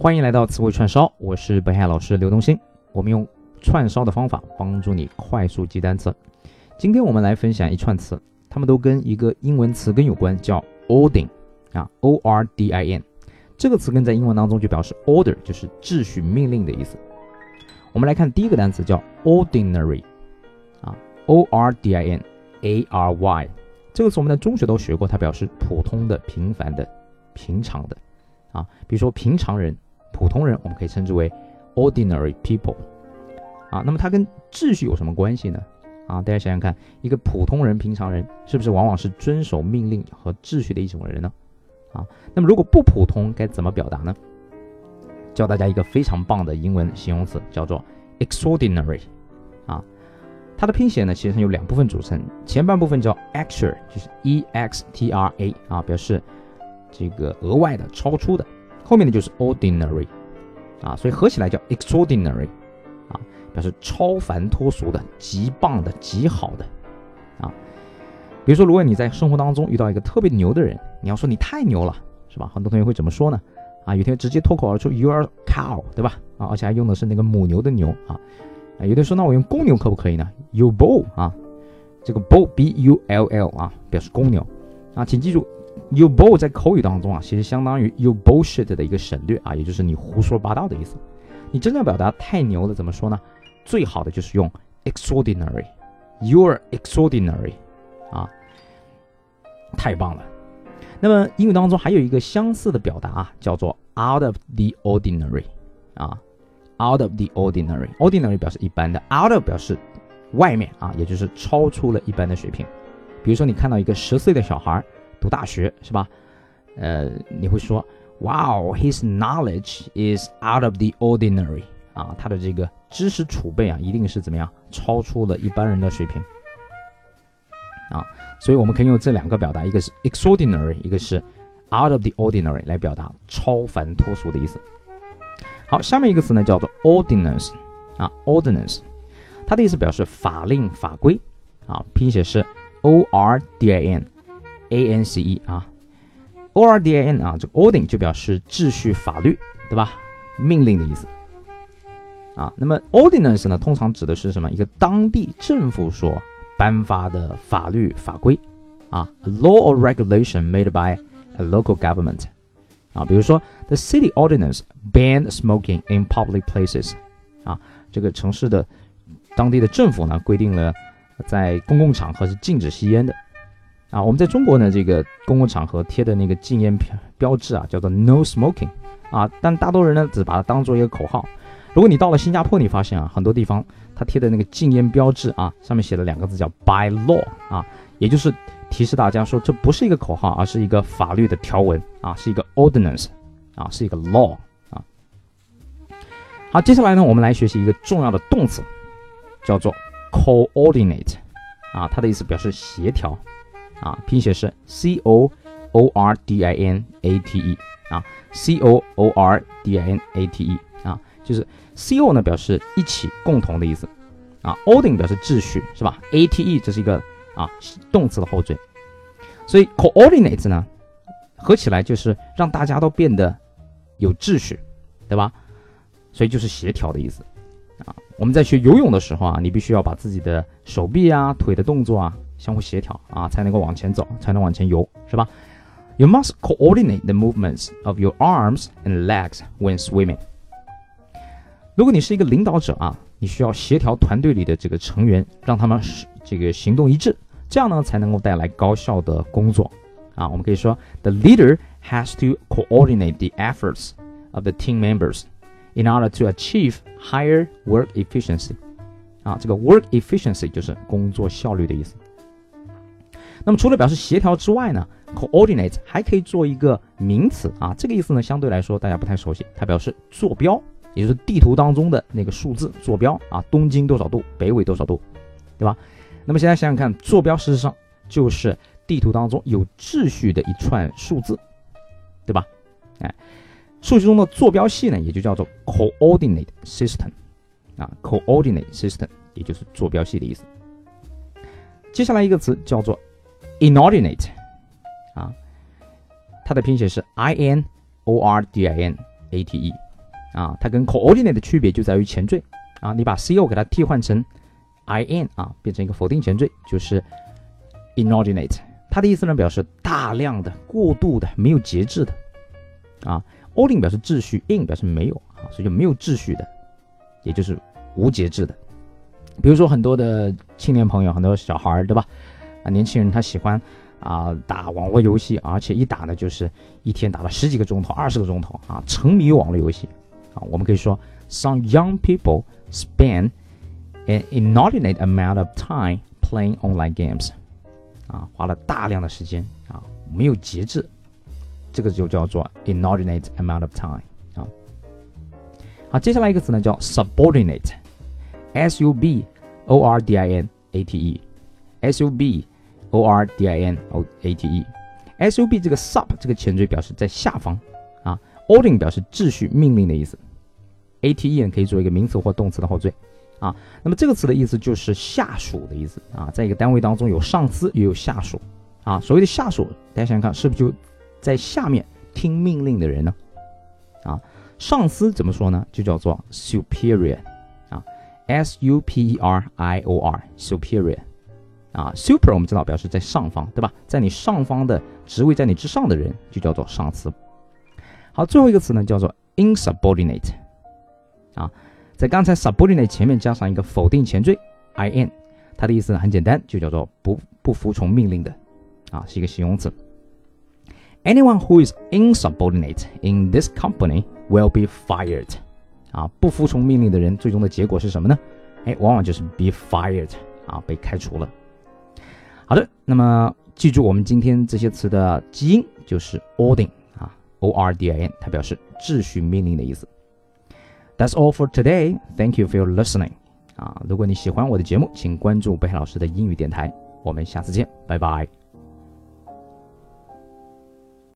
欢迎来到词汇串烧，我是北海老师刘东兴。我们用串烧的方法帮助你快速记单词。今天我们来分享一串词，它们都跟一个英文词根有关，叫 ordin 啊，O R D I N。这个词根在英文当中就表示 order，就是秩序、命令的意思。我们来看第一个单词叫 ordinary 啊，O R D I N A R Y。这个词我们在中学都学过，它表示普通的、平凡的、平常的啊。比如说平常人、普通人，我们可以称之为 ordinary people 啊。那么它跟秩序有什么关系呢？啊，大家想想看，一个普通人、平常人，是不是往往是遵守命令和秩序的一种人呢？啊，那么如果不普通，该怎么表达呢？教大家一个非常棒的英文形容词，叫做 extraordinary 啊。它的拼写呢，其实有两部分组成，前半部分叫 extra，就是 e x t r a 啊，表示这个额外的、超出的；后面的就是 ordinary 啊，所以合起来叫 extraordinary 啊，表示超凡脱俗的、极棒的、极好的啊。比如说，如果你在生活当中遇到一个特别牛的人，你要说你太牛了，是吧？很多同学会怎么说呢？啊，有天直接脱口而出 you are cow，对吧？啊，而且还用的是那个母牛的牛啊。啊，有的说那我用公牛可不可以呢？You bull 啊，这个 bull b u l l 啊，表示公牛啊，请记住，you bull 在口语当中啊，其实相当于 you bullshit 的一个省略啊，也就是你胡说八道的意思。你真正表达太牛了，怎么说呢？最好的就是用 extraordinary，you're extraordinary 啊，太棒了。那么英语当中还有一个相似的表达啊，叫做 out of the ordinary 啊。Out of the ordinary，ordinary 表示一般的，out of 表示外面啊，也就是超出了一般的水平。比如说，你看到一个十岁的小孩儿读大学，是吧？呃，你会说，Wow，his knowledge is out of the ordinary 啊，他的这个知识储备啊，一定是怎么样，超出了一般人的水平啊。所以我们可以用这两个表达，一个是 extraordinary，一个是 out of the ordinary 来表达超凡脱俗的意思。好，下面一个词呢叫做 ordinance 啊，ordinance，它的意思表示法令法规啊，拼写是 o r d i n a n c e 啊，o r d i n 啊，这个 ording 就表示秩序法律，对吧？命令的意思啊。那么 ordinance 呢，通常指的是什么？一个当地政府所颁发的法律法规啊 law or regulation made by a local government。啊，比如说，the city ordinance banned smoking in public places。啊，这个城市的当地的政府呢，规定了在公共场合是禁止吸烟的。啊，我们在中国呢，这个公共场合贴的那个禁烟标标志啊，叫做 no smoking。啊，但大多人呢，只把它当做一个口号。如果你到了新加坡，你发现啊，很多地方它贴的那个禁烟标志啊，上面写了两个字叫 by law。啊，也就是。提示大家说，这不是一个口号，而是一个法律的条文啊，是一个 ordinance 啊，是一个 law 啊。好，接下来呢，我们来学习一个重要的动词，叫做 coordinate 啊，它的意思表示协调啊，拼写是 c o o r d i n a t e 啊，c o o r d i n a t e 啊，就是 c o 呢表示一起共同的意思啊，ordin 表示秩序是吧？a t e 这是一个。啊，动词的后缀，所以 coordinate 呢，合起来就是让大家都变得有秩序，对吧？所以就是协调的意思啊。我们在学游泳的时候啊，你必须要把自己的手臂啊、腿的动作啊相互协调啊，才能够往前走，才能往前游，是吧？You must coordinate the movements of your arms and legs when swimming。如果你是一个领导者啊，你需要协调团队里的这个成员，让他们这个行动一致。这样呢，才能够带来高效的工作啊。我们可以说，the leader has to coordinate the efforts of the team members in order to achieve higher work efficiency。啊，这个 work efficiency 就是工作效率的意思。 那么除了表示协调之外呢，coordinate 还可以做一个名词啊。这个意思呢，相对来说大家不太熟悉，它表示坐标，也就是地图当中的那个数字坐标啊，东经多少度，北纬多少度，对吧？那么现在想想看，坐标事实上就是地图当中有秩序的一串数字，对吧？哎，数学中的坐标系呢，也就叫做 coordinate system 啊，coordinate system 也就是坐标系的意思。接下来一个词叫做 inordinate 啊，它的拼写是 i n o r d i n a t e 啊，它跟 coordinate 的区别就在于前缀啊，你把 co 给它替换成 in 啊，变成一个否定前缀，就是 inordinate。它的意思呢，表示大量的、过度的、没有节制的啊。ordin 表示秩序，in 表示没有啊，所以就没有秩序的，也就是无节制的。比如说很多的青年朋友，很多小孩儿，对吧？年轻人他喜欢啊打网络游戏，而且一打呢就是一天打了十几个钟头、二十个钟头啊，沉迷网络游戏啊。我们可以说，some young people spend an inordinate amount of time playing online games，啊，花了大量的时间啊，没有节制，这个就叫做 inordinate amount of time 啊。好，接下来一个词呢叫 subordinate。S U B O R D I N A T E，S U B O R D I N O A T E，S U B 这个 sub 这个前缀表示在下方啊，ordering 表示秩序命令的意思，A T E 呢可以作为一个名词或动词的后缀啊。那么这个词的意思就是下属的意思啊，在一个单位当中有上司也有下属啊。所谓的下属，大家想想看，是不是就在下面听命令的人呢？啊，上司怎么说呢？就叫做 superior 啊。S U P E R I O R，superior，啊，super 我们知道表示在上方，对吧？在你上方的职位，在你之上的人就叫做上司。好，最后一个词呢叫做 insubordinate，啊，在刚才 subordinate 前面加上一个否定前缀 I N，它的意思呢很简单，就叫做不不服从命令的，啊，是一个形容词。Anyone who is insubordinate in this company will be fired. 啊，不服从命令的人，最终的结果是什么呢？哎，往往就是 be fired 啊，被开除了。好的，那么记住我们今天这些词的基因就是 ordering 啊，o r d i n，它表示秩序命令的意思。That's all for today. Thank you for your listening. 啊，如果你喜欢我的节目，请关注北海老师的英语电台。我们下次见，拜拜。